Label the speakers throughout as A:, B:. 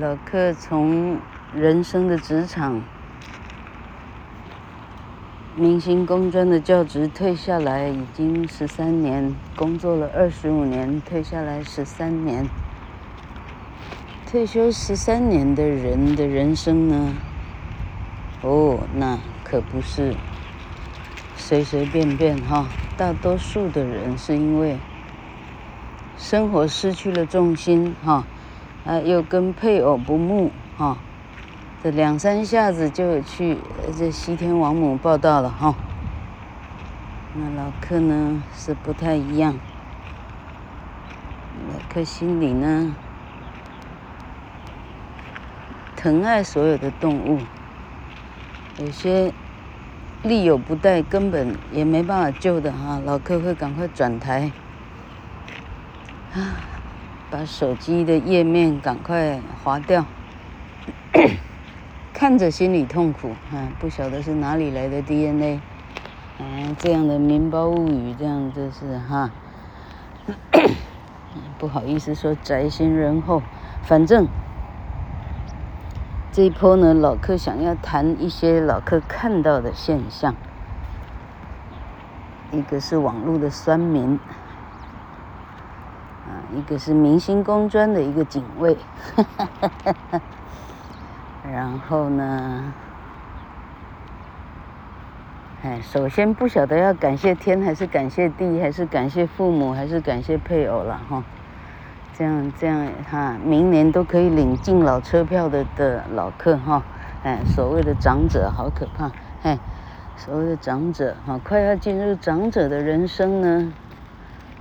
A: 老克从人生的职场，明星工专的教职退下来已经十三年，工作了二十五年，退下来十三年。退休十三年的人的人生呢？哦，那可不是随随便便哈。大多数的人是因为生活失去了重心哈，啊，又跟配偶不睦哈，这两三下子就去这西天王母报到了哈。那老客呢是不太一样，老客心里呢。疼爱所有的动物，有些力有不逮，根本也没办法救的哈。老客会赶快转台，啊，把手机的页面赶快划掉，看着心里痛苦啊，不晓得是哪里来的 DNA，啊，这样的民胞物语，这样就是哈，不好意思说宅心仁厚，反正。这一波呢，老客想要谈一些老客看到的现象。一个是网络的酸民，一个是明星工专的一个警卫，然后呢，哎，首先不晓得要感谢天还是感谢地，还是感谢父母，还是感谢配偶了哈。这样这样哈，明年都可以领敬老车票的的老客哈，哎，所谓的长者好可怕，哎，所谓的长者哈，快要进入长者的人生呢。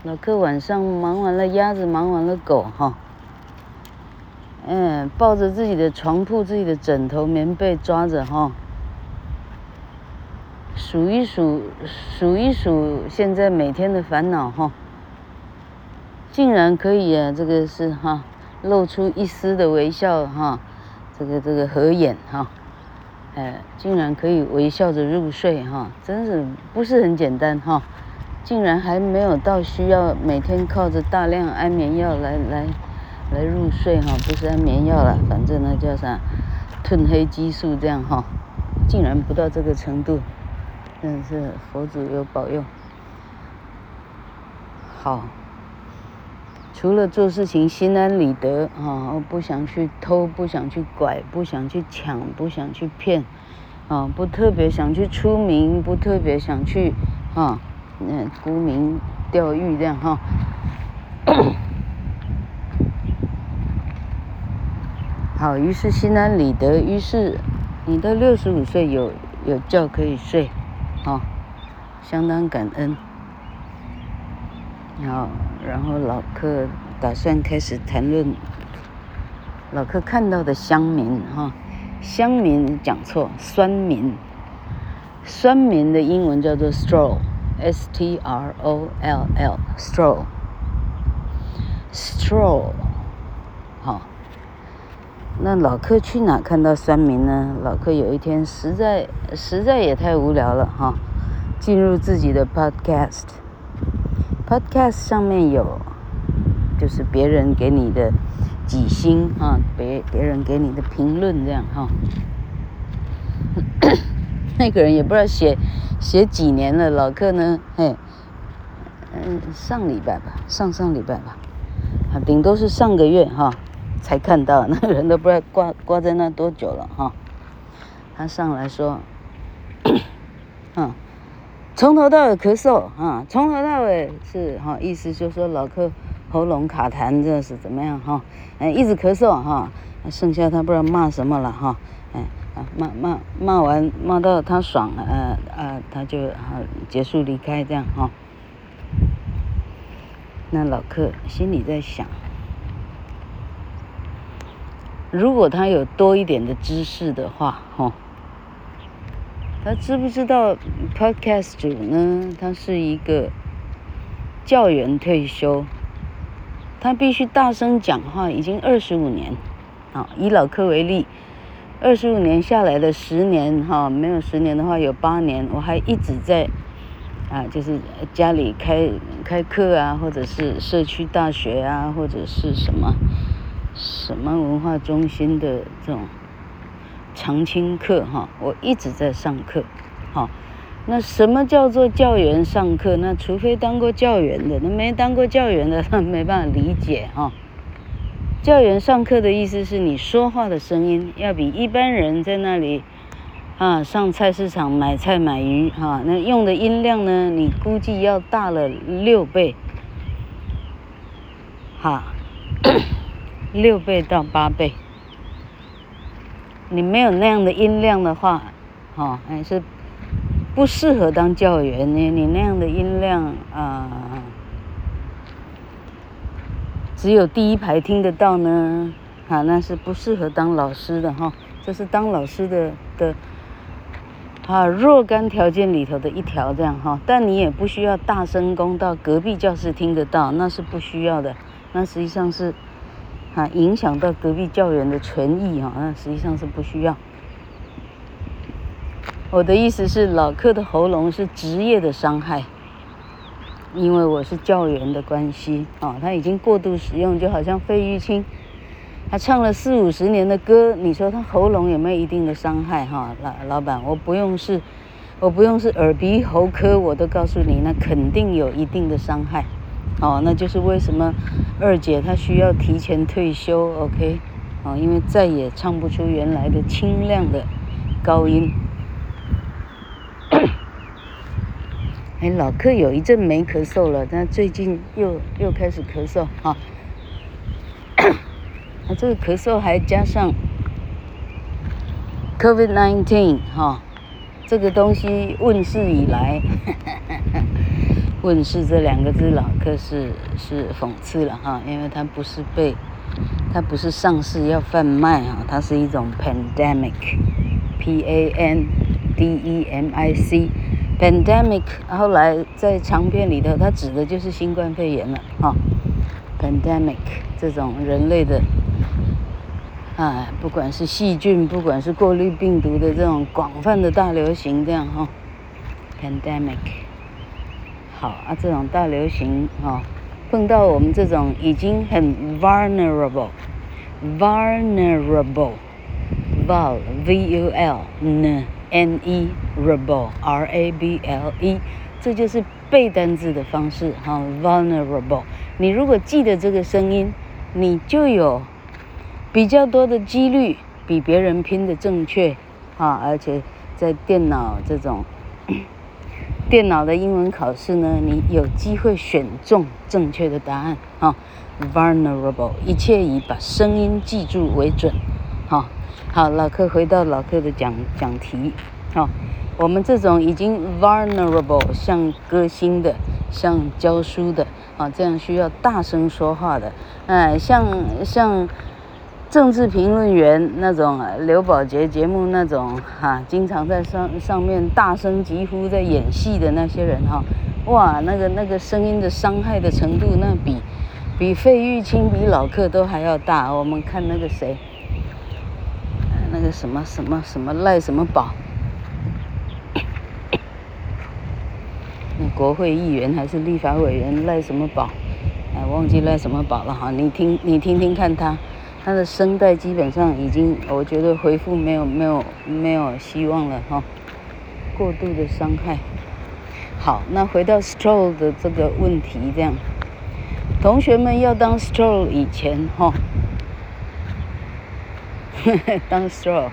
A: 老克晚上忙完了鸭子，忙完了狗哈，嗯，抱着自己的床铺、自己的枕头、棉被抓着哈，数一数，数一数，现在每天的烦恼哈。竟然可以啊！这个是哈，露出一丝的微笑哈，这个这个合眼哈，哎，竟然可以微笑着入睡哈，真是不是很简单哈，竟然还没有到需要每天靠着大量安眠药来来来入睡哈，不是安眠药了，反正那叫啥褪黑激素这样哈，竟然不到这个程度，真是佛祖有保佑，好。除了做事情心安理得啊，不想去偷，不想去拐，不想去抢，不想去骗，啊，不特别想去出名，不特别想去啊，那沽名钓誉这样哈。好，于是心安理得，于是你到六十五岁有有觉可以睡，啊，相当感恩。好，然后老克打算开始谈论老克看到的乡民哈，乡民讲错，酸民，酸民的英文叫做 straw S T R O L L，stroll，stroll，好，那老克去哪看到酸民呢？老克有一天实在实在也太无聊了哈，进入自己的 podcast。Podcast 上面有，就是别人给你的几星哈，别别人给你的评论这样哈。那个人也不知道写写几年了，老克呢，嘿，嗯，上礼拜吧，上上礼拜吧，啊，顶多是上个月哈才看到，那个人都不知道挂挂在那多久了哈。他上来说，嗯。从头到尾咳嗽啊，从头到尾是哈，意思就是说老克喉咙卡痰，这是怎么样哈？哎，一直咳嗽哈，剩下他不知道骂什么了哈，哎啊骂骂骂完骂到他爽了，呃呃他就好结束离开这样哈。那老克心里在想，如果他有多一点的知识的话哈。他知不知道 Podcast 主呢？他是一个教员退休，他必须大声讲话，已经二十五年。啊，以老克为例，二十五年下来的十年，哈，没有十年的话有八年，我还一直在啊，就是家里开开课啊，或者是社区大学啊，或者是什么。什么文化中心的这种常青课哈，我一直在上课，哈。那什么叫做教员上课？那除非当过教员的，那没当过教员的，他 没办法理解哈。教员上课的意思是你说话的声音要比一般人在那里啊上菜市场买菜买鱼哈，那用的音量呢，你估计要大了六倍，哈，六倍到八倍。你没有那样的音量的话，哈，还是。不适合当教员呢，你那样的音量啊、只有第一排听得到呢，啊，那是不适合当老师的哈，这是当老师的的啊若干条件里头的一条这样哈，但你也不需要大声公到隔壁教室听得到，那是不需要的，那实际上是啊影响到隔壁教员的权益哈，那实际上是不需要。我的意思是，老客的喉咙是职业的伤害，因为我是教员的关系啊，他已经过度使用，就好像费玉清，他唱了四五十年的歌，你说他喉咙有没有一定的伤害？哈，老老板，我不用是，我不用是耳鼻喉科，我都告诉你，那肯定有一定的伤害。哦，那就是为什么二姐她需要提前退休，OK？哦，因为再也唱不出原来的清亮的高音。哎，老克有一阵没咳嗽了，但最近又又开始咳嗽哈。他 这个咳嗽还加上 COVID-19 哈，这个东西问世以来，问世这两个字，老克是是讽刺了哈，因为它不是被，它不是上市要贩卖啊，它是一种 pandemic，P A N D E M I C。Pandemic，后来在长片里头，它指的就是新冠肺炎了，哈、Pandemic 这种人类的，啊，不管是细菌，不管是过滤病毒的这种广泛的大流行，这样哈、Pandemic，好啊，这种大流行哈、碰到我们这种已经很 vulnerable，vulnerable，val，V-U-L，呢。N E rable R A B L E，这就是背单字的方式哈。Vulnerable，你如果记得这个声音，你就有比较多的几率比别人拼的正确啊！而且在电脑这种 电脑的英文考试呢，你有机会选中正确的答案啊。Vulnerable，一切以把声音记住为准，哈。好，老克回到老克的讲讲题。好，我们这种已经 vulnerable，像歌星的，像教书的，啊，这样需要大声说话的，哎，像像政治评论员那种，刘宝杰节目那种，哈，经常在上上面大声疾呼，在演戏的那些人，哈，哇，那个那个声音的伤害的程度，那比比费玉清比老克都还要大。我们看那个谁。那个什么什么什么赖什么宝，那国会议员还是立法委员赖什么宝，哎，忘记赖什么宝了哈。你听你听听看他，他的声带基本上已经，我觉得恢复没有没有没有希望了哈。过度的伤害。好，那回到 Stroll 的这个问题，这样，同学们要当 Stroll 以前哈。当 straw，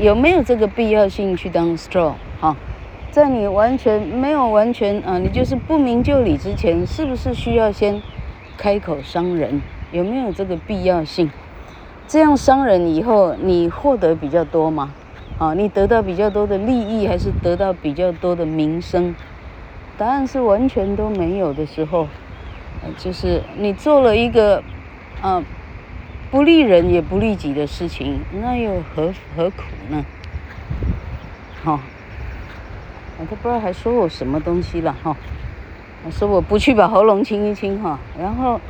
A: 有没有这个必要性去当 straw？哈，在你完全没有完全啊，你就是不明就里之前，是不是需要先开口伤人？有没有这个必要性？这样伤人以后，你获得比较多吗？啊，你得到比较多的利益，还是得到比较多的名声？答案是完全都没有的时候，就是你做了一个，啊。不利人也不利己的事情，那又何何苦呢？哈、哦，我都不知道还说我什么东西了哈。我说我不去把喉咙清一清哈，然后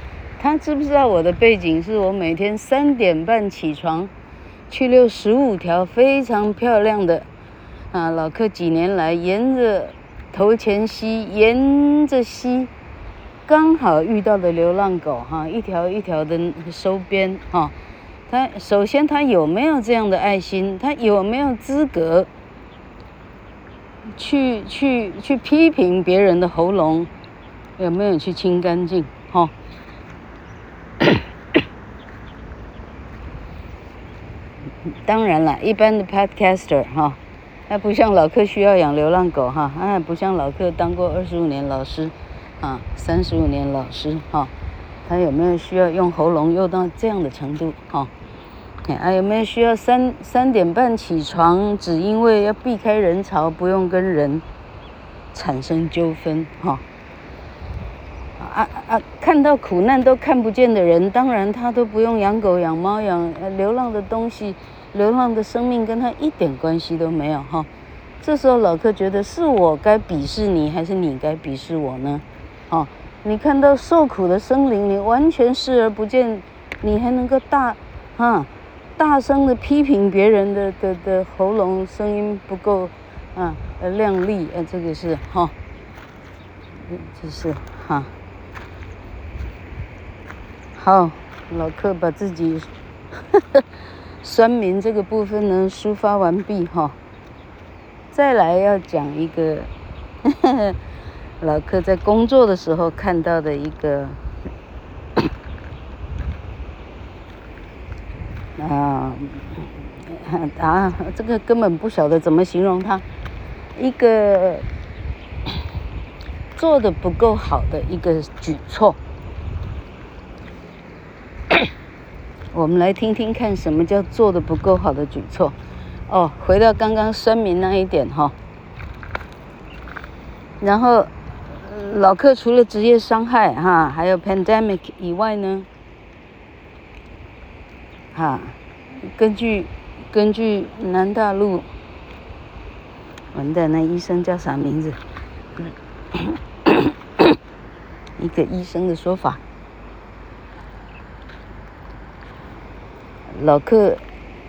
A: 他知不知道我的背景是我每天三点半起床，去遛十五条非常漂亮的啊，老客几年来沿着头前溪，沿着溪。刚好遇到的流浪狗哈，一条一条的收编哈，他首先他有没有这样的爱心？他有没有资格去去去批评别人的喉咙？有没有去清干净？哈、当然了，一般的 podcaster 哈、他不像老客需要养流浪狗哈，他不像老客当过二十五年老师，啊，三十五年老师哈、他有没有需要用喉咙用到这样的程度哈？还、哦啊、有没有需要三三点半起床，只因为要避开人潮，不用跟人产生纠纷哈？啊啊，啊看到苦难都看不见的人，当然他都不用养狗、养猫、养流浪的东西。流浪的生命跟他一点关系都没有哈，这时候老克觉得是我该鄙视你，还是你该鄙视我呢？哦，你看到受苦的生灵，你完全视而不见，你还能够大，哈，大声的批评别人的的的喉咙声音不够，啊，呃亮丽，呃这个是哈，这是哈，好，老克把自己。呵呵酸民这个部分呢，抒发完毕哈。再来要讲一个呵呵 老克在工作的时候看到的一个啊啊，这个根本不晓得怎么形容他，一个做的不够好的一个举措。我们来听听看，什么叫做的不够好的举措？哦，回到刚刚声明那一点哈。然后，老克除了职业伤害哈，还有 pandemic 以外呢，哈，根据根据南大陆，完蛋，那医生叫啥名字？一个医生的说法。老克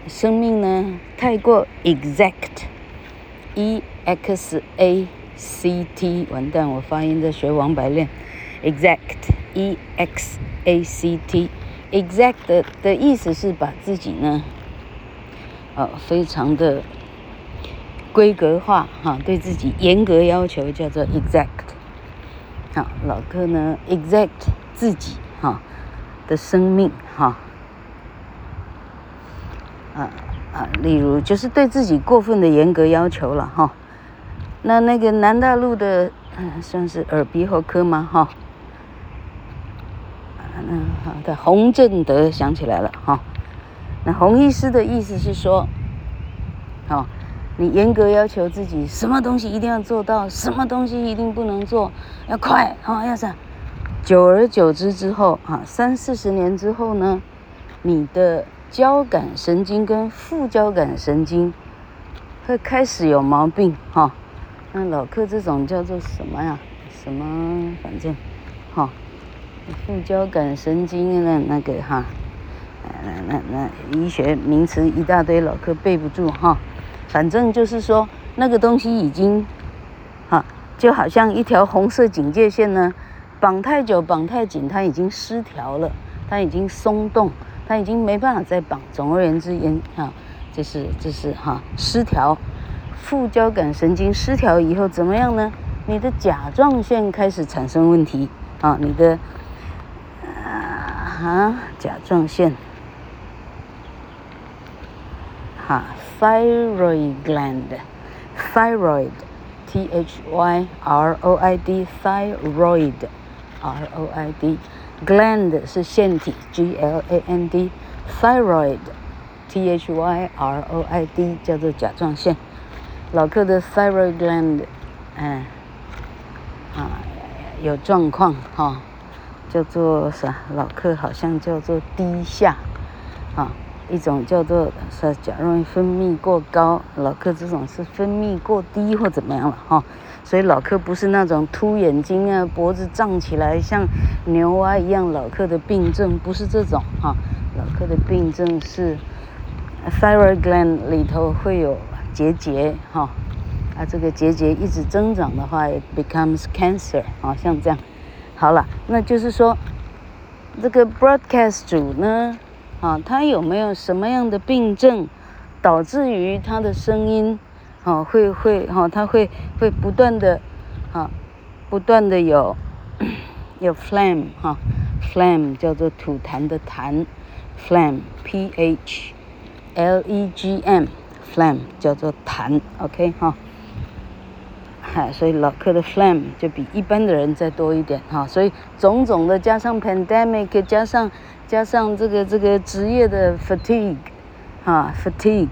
A: 生命呢太过 exact，e x a c t，完蛋，我发音在学王白练，exact，e x a c t，exact 的意思是把自己呢，呃，非常的规格化哈，对自己严格要求，叫做 exact。好，老哥呢 exact 自己哈的生命哈。啊啊，例如就是对自己过分的严格要求了哈。那那个南大陆的，算是耳鼻喉科吗？哈。嗯，好的，洪振德想起来了哈。那洪医师的意思是说，好，你严格要求自己，什么东西一定要做到，什么东西一定不能做，要快，哈，要啥？久而久之之后，啊，三四十年之后呢，你的。交感神经跟副交感神经会开始有毛病哈，那老客这种叫做什么呀？什么反正，哈，副交感神经的那个哈，那那那医学名词一大堆，老客背不住哈。反正就是说那个东西已经，哈，就好像一条红色警戒线呢，绑太久绑太紧，它已经失调了，它已经松动。它已经没办法再绑。总而言之，言哈，这是这是哈失调，副交感神经失调以后怎么样呢？你的甲状腺开始产生问题啊，你的啊甲状腺，哈，thyroid gland，thyroid，t h y r o i d，thyroid，r o i d。Gland 是腺体，G L A N D，thyroid，T H Y R O I D 叫做甲状腺。老克的 thyroid gland，嗯，啊，有状况哈，叫做啥？老克好像叫做低下，啊，一种叫做是甲状腺分泌过高，老克这种是分泌过低或怎么样了哈。所以老克不是那种凸眼睛啊，脖子胀起来像牛蛙一样。老克的病症不是这种哈，老克的病症是 thyroid gland 里头会有结节哈，啊这个结节一直增长的话，it becomes cancer 啊，像这样。好了，那就是说这个 broadcast 主呢，啊，他有没有什么样的病症，导致于他的声音，啊，会会哈，他会会不断的，啊，不断的有有 flame 哈 flame 叫做吐痰的痰，phlegm，p h l e g Flame 叫做痰，OK 哈。嗨，所以老克的 Flame 就比一般的人再多一点哈，所以种种的加上 pandemic，加上加上这个这个职业的 fatigue，哈 fatigue，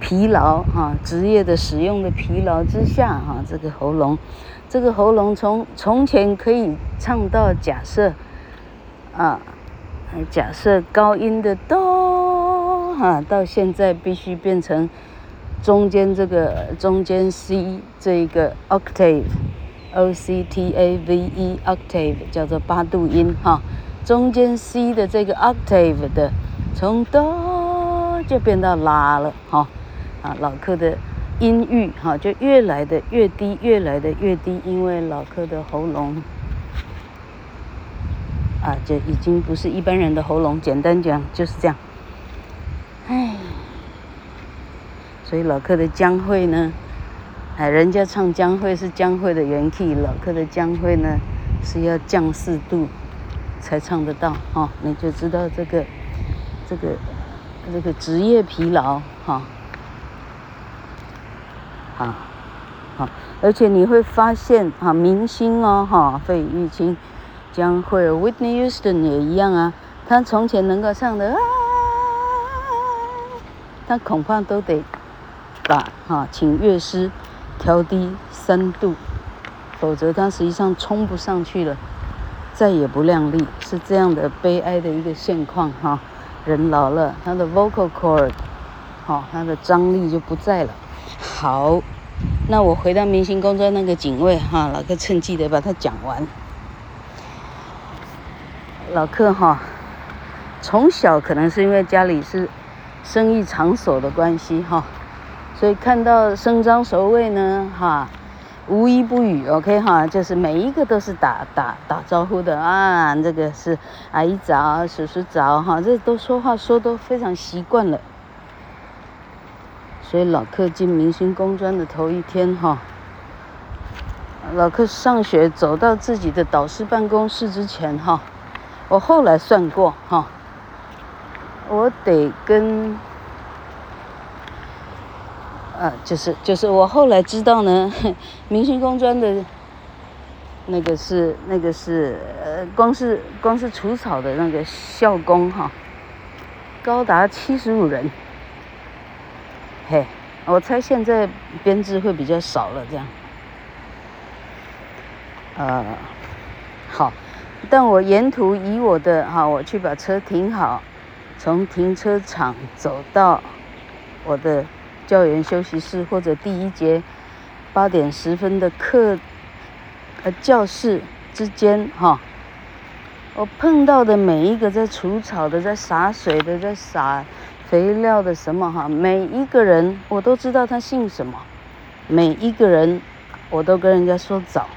A: 疲劳哈，职业的使用的疲劳之下哈，这个喉咙，这个喉咙从从前可以唱到假设啊，假设高音的哆哈，到现在必须变成。中间这个中间 C 这个 octave，O C T A V E octave 叫做八度音哈，中间 C 的这个 octave 的从哆就变到拉了哈，啊老克的音域哈就越来的越低，越来的越低，因为老克的喉咙啊就已经不是一般人的喉咙，简单讲就是这样，唉。所以老克的江蕙呢，哎，人家唱江蕙是江蕙的原 key，老克的江蕙呢是要降四度才唱得到哈、哦，你就知道这个这个这个职业疲劳哈，啊，好，而且你会发现啊，明星哦哈，费玉清、江蕙、Whitney Houston 也一样啊，他从前能够唱的啊，他恐怕都得。把哈，请乐师调低三度，否则他实际上冲不上去了，再也不亮丽，是这样的悲哀的一个现况哈。人老了，他的 vocal cord，好，他的张力就不在了。好，那我回到明星工作那个警卫哈，老克趁机的把它讲完。老克哈，从小可能是因为家里是生意场所的关系哈。所以看到伸张守卫呢，哈，无一不语，OK 哈，就是每一个都是打打打招呼的啊，这个是阿姨早，叔叔早，哈，这都说话说都非常习惯了。所以老克进明星工专的头一天，哈，老克上学走到自己的导师办公室之前，哈，我后来算过，哈，我得跟。呃，就是就是我后来知道呢，明星工专的，那个是那个是呃，光是光是除草的那个校工哈，高达七十五人。嘿，我猜现在编制会比较少了这样。呃，好，但我沿途以我的哈，我去把车停好，从停车场走到我的。教员休息室或者第一节八点十分的课，呃，教室之间哈，我碰到的每一个在除草的、在洒水的、在洒肥料的什么哈，每一个人我都知道他姓什么，每一个人我都跟人家说早，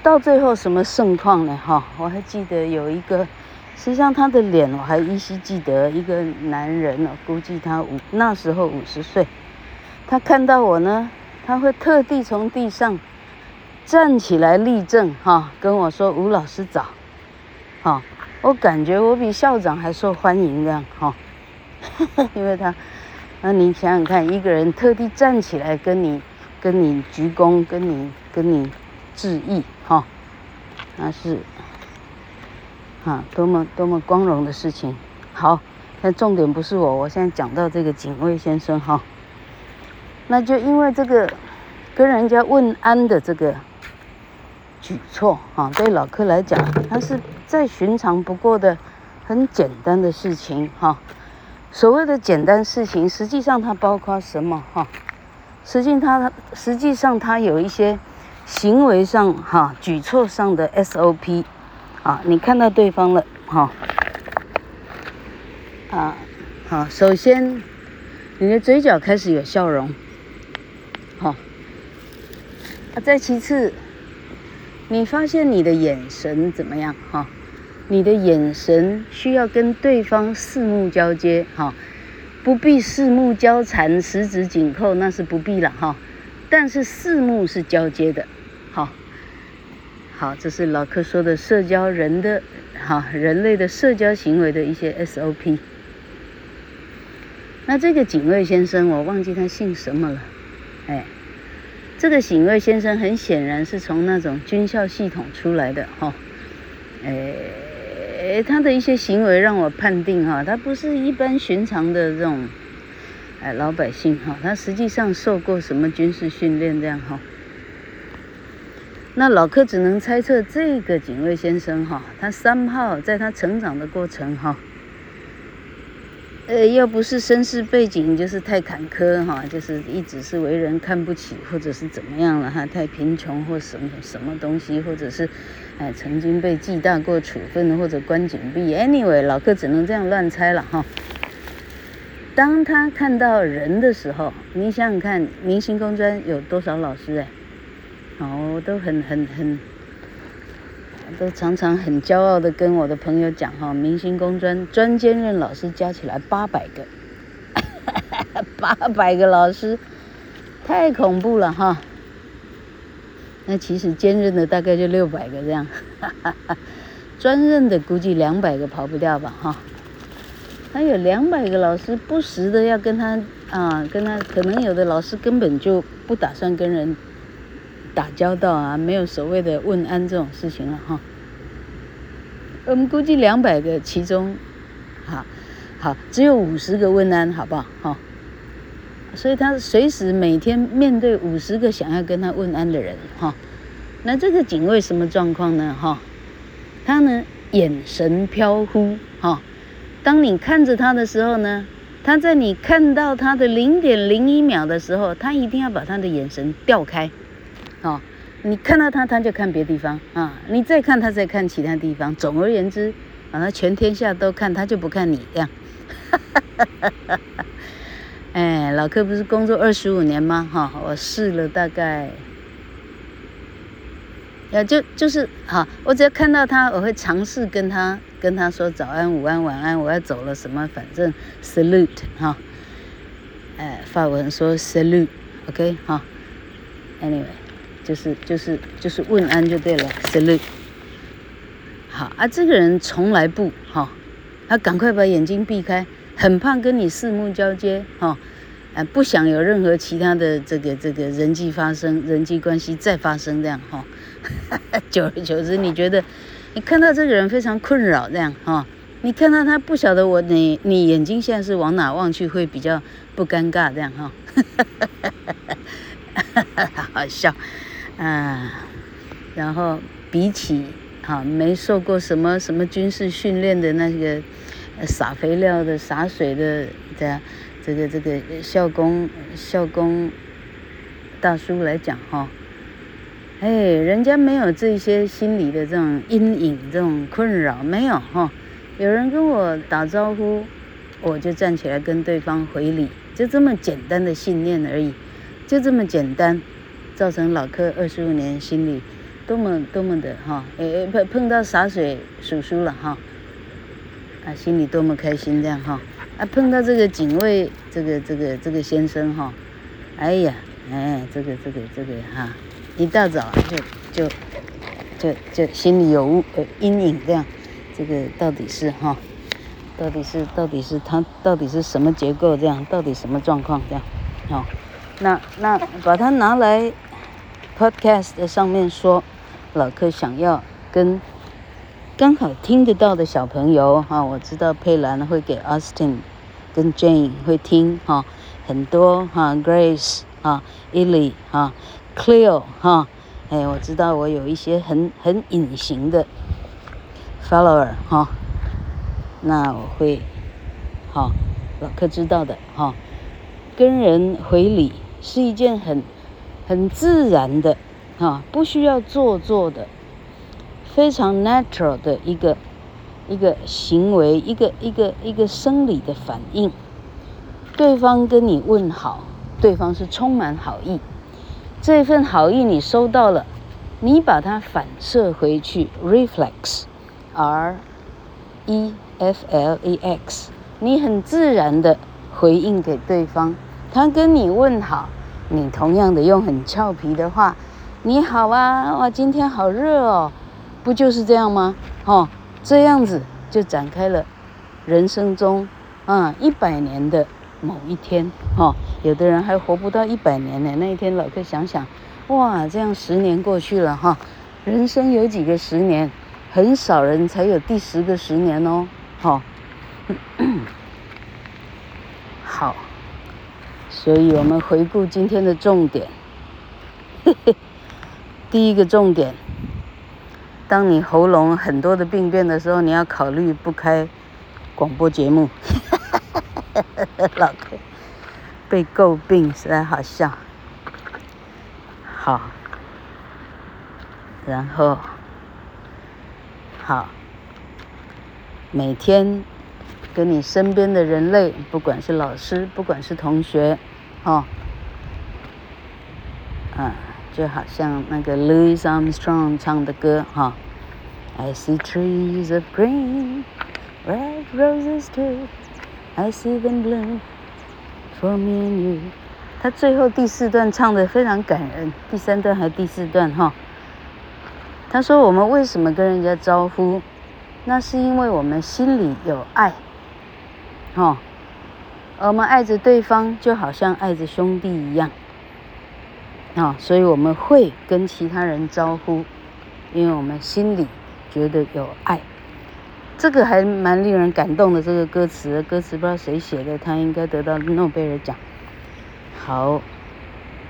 A: 到最后什么盛况呢哈？我还记得有一个，实际上他的脸我还依稀记得，一个男人呢，估计他五那时候五十岁。他看到我呢，他会特地从地上站起来立正，哈，跟我说：“吴老师早。”哈，我感觉我比校长还受欢迎这样，哈，因为他，那你想想看，一个人特地站起来跟你、跟你鞠躬、跟你、跟你致意，哈，那是，啊，多么多么光荣的事情。好，但重点不是我，我现在讲到这个警卫先生，哈。那就因为这个跟人家问安的这个举措啊，对老客来讲，他是再寻常不过的很简单的事情哈。所谓的简单事情，实际上它包括什么哈？实际它实际上它有一些行为上哈举措上的 SOP 啊。你看到对方了哈？啊好，首先你的嘴角开始有笑容。好，啊，再其次，你发现你的眼神怎么样？哈，你的眼神需要跟对方四目交接，哈，不必四目交缠、十指紧扣，那是不必了，哈。但是四目是交接的，好，好，这是老柯说的社交人的，哈，人类的社交行为的一些 SOP。那这个警卫先生，我忘记他姓什么了，哎，这个警卫先生很显然是从那种军校系统出来的，哈，哎。他的一些行为让我判定哈，他不是一般寻常的这种，哎，老百姓哈，他实际上受过什么军事训练这样哈。那老柯只能猜测这个警卫先生哈，他三号在他成长的过程哈，呃，要不是身世背景就是太坎坷哈，就是一直是为人看不起，或者是怎么样了哈，太贫穷或什么什么东西，或者是。哎，曾经被记大过处分或者关禁闭，anyway，老柯只能这样乱猜了哈。当他看到人的时候，你想想看，明星工专有多少老师哎？哦，我都很很很，都常常很骄傲的跟我的朋友讲哈，明星工专专兼任老师加起来八百个，八百个老师，太恐怖了哈。那其实兼任的大概就六百个这样，哈哈哈，专任的估计两百个跑不掉吧哈。还有两百个老师不时的要跟他啊，跟他可能有的老师根本就不打算跟人打交道啊，没有所谓的问安这种事情了哈。我们估计两百个其中，好，好只有五十个问安，好不好哈？所以他随时每天面对五十个想要跟他问安的人，哈，那这个警卫什么状况呢？哈，他呢眼神飘忽，哈，当你看着他的时候呢，他在你看到他的零点零一秒的时候，他一定要把他的眼神调开，哦，你看到他他就看别地方啊，你再看他再看其他地方，总而言之，啊，他全天下都看，他就不看你这样。哈哈哈。哎，老柯不是工作二十五年吗？哈，我试了大概，呀，就就是哈，我只要看到他，我会尝试跟他跟他说早安、午安、晚安，我要走了什么，反正 salute 哈，哎，法文说 salute，OK 哈，anyway，就是就是就是问安就对了生日。好啊，这个人从来不哈，他赶快把眼睛避开。很怕跟你四目交接，哈，啊，不想有任何其他的这个这个人际发生、人际关系再发生这样，哈，久而久之，你觉得你看到这个人非常困扰这样，哈，你看到他不晓得我你你眼睛现在是往哪望去会比较不尴尬这样，哈，好笑，啊，然后比起哈没受过什么什么军事训练的那个。撒肥料的、洒水的，的，这个这个校工校工大叔来讲哈，哎，人家没有这些心理的这种阴影、这种困扰，没有哈。有人跟我打招呼，我就站起来跟对方回礼，就这么简单的信念而已，就这么简单，造成老柯二十五年心里多么多么的哈，哎碰碰到洒水叔叔了哈。啊，心里多么开心这样哈！啊，碰到这个警卫，这个这个这个先生哈，哎呀，哎，这个这个这个哈，一大早就就就就心里有呃阴影这样，这个到底是哈，到底是到底是他到底是什么结构这样，到底什么状况这样，好，那那把它拿来 podcast 的上面说，老柯想要跟。刚好听得到的小朋友哈，我知道佩兰会给 Austin 跟 Jane 会听哈，很多哈 Grace 啊，Eli 啊，Cleo 哈，哎，我知道我有一些很很隐形的 follower 哈，那我会好老柯知道的哈，跟人回礼是一件很很自然的哈，不需要做作的。非常 natural 的一个一个行为，一个一个一个生理的反应。对方跟你问好，对方是充满好意，这份好意你收到了，你把它反射回去，reflex，r e f l e x，你很自然的回应给对方，他跟你问好，你同样的用很俏皮的话，你好啊，哇，今天好热哦，不就是这样吗？哦，这样子就展开了人生中啊一百年的某一天，哈、哦，有的人还活不到一百年呢。那一天老客想想，哇，这样十年过去了哈、哦，人生有几个十年？很少人才有第十个十年哦，好，好，所以我们回顾今天的重点，嘿嘿，第一个重点，当你喉咙很多的病变的时候，你要考虑不开广播节目，老哥被诟病实在好笑，好，然后。好，每天跟你身边的人类，不管是老师，不管是同学，哦，啊，就好像那个 Louis Armstrong 唱的歌，哈、，I see trees of green, red roses too, I see them bloom for me and you。他最后第四段唱的非常感人，第三段还第四段，哈、他说：“我们为什么跟人家招呼？那是因为我们心里有爱，哦，我们爱着对方，就好像爱着兄弟一样，哦，所以我们会跟其他人招呼，因为我们心里觉得有爱。这个还蛮令人感动的。这个歌词，歌词不知道谁写的，他应该得到诺贝尔奖。好，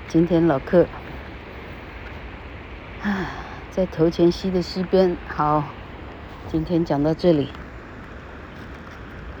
A: 今天老客啊。”在头前溪的溪边，好，今天讲到这里。